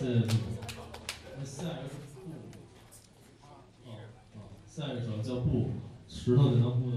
谢谢主。那下一个是布。哦哦，下一首叫布，石头剪刀布。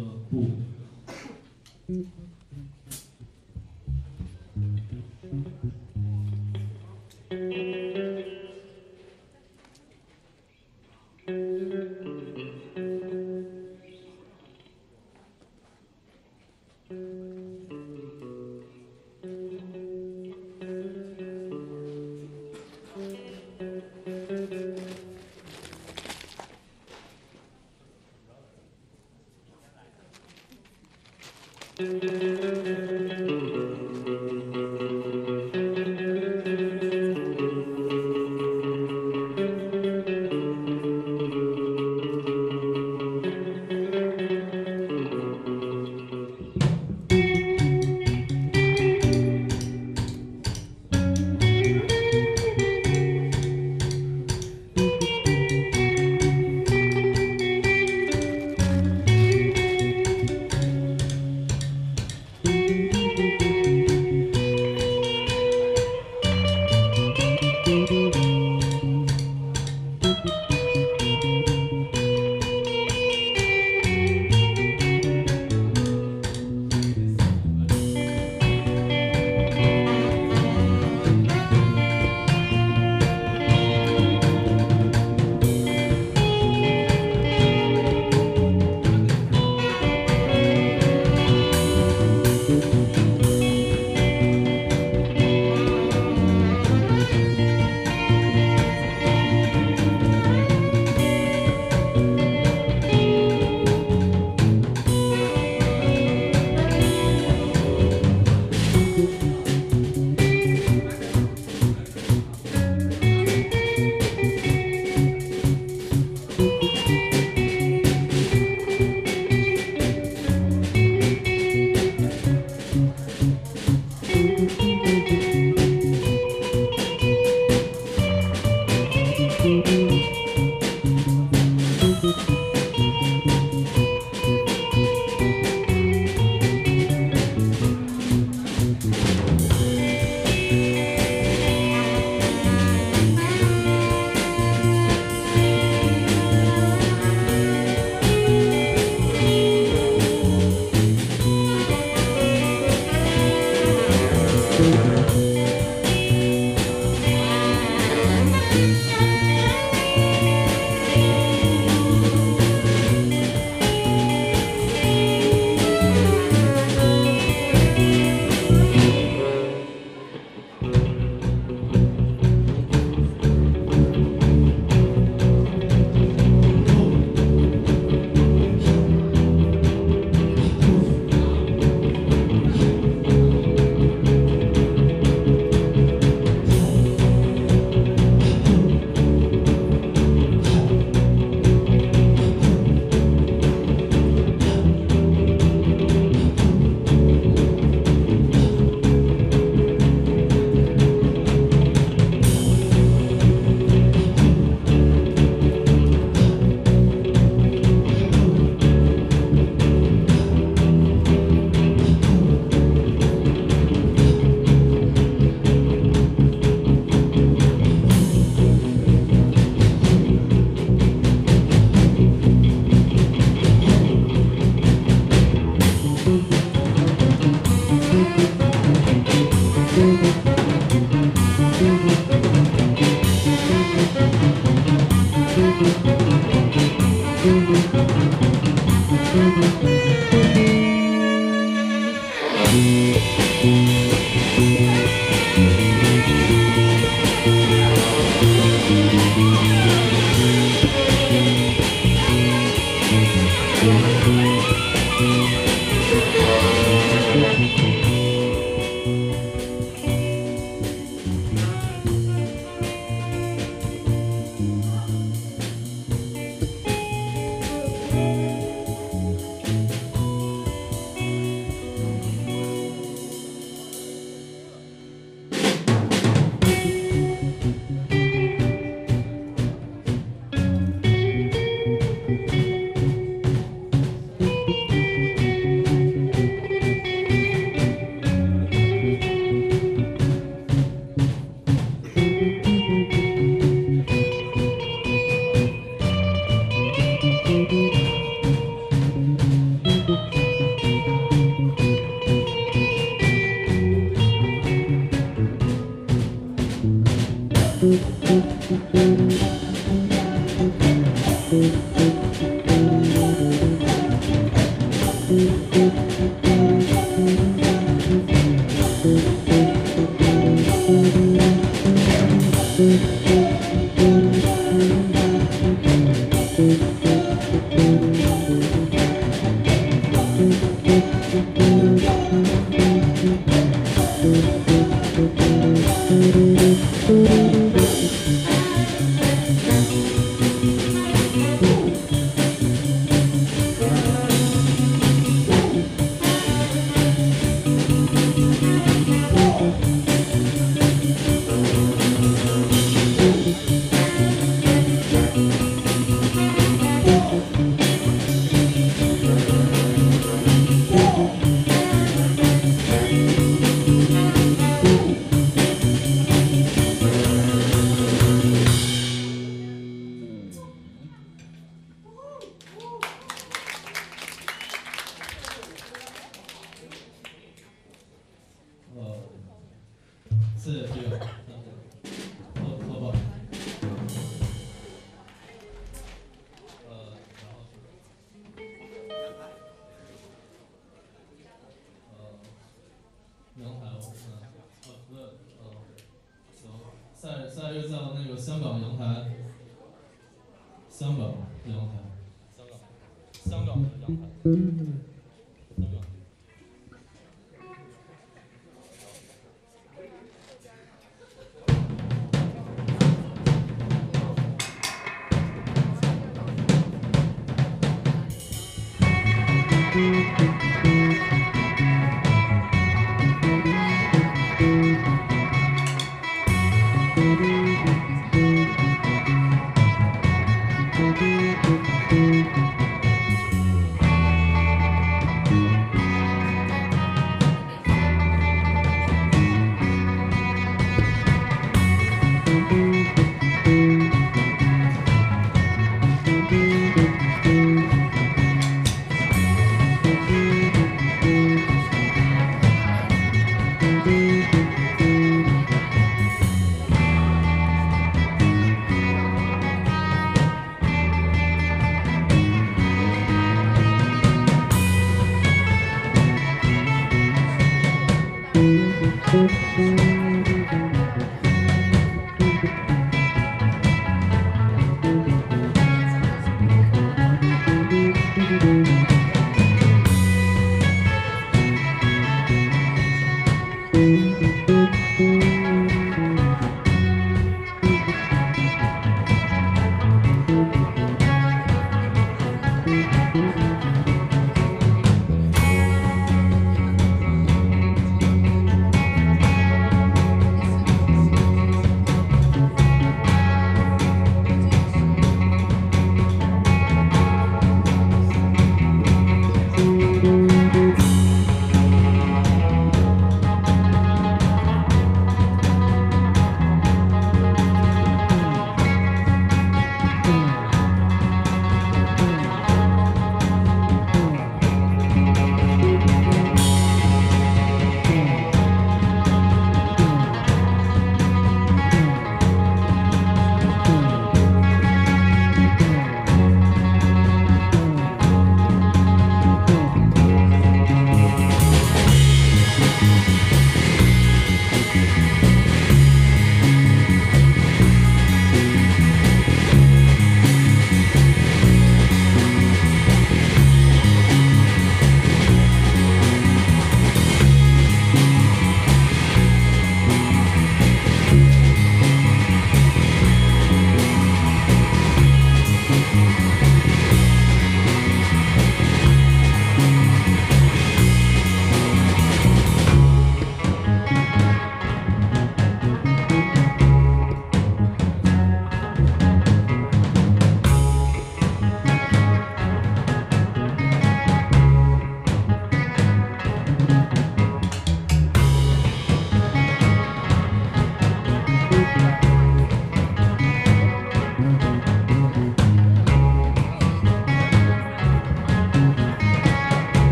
香港的阳台，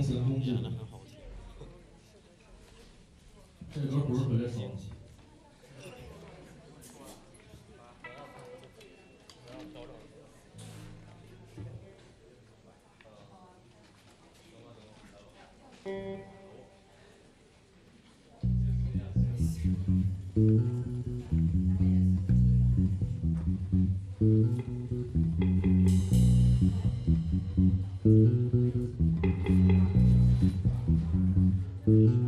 这歌不是西呢很 Mm-hmm.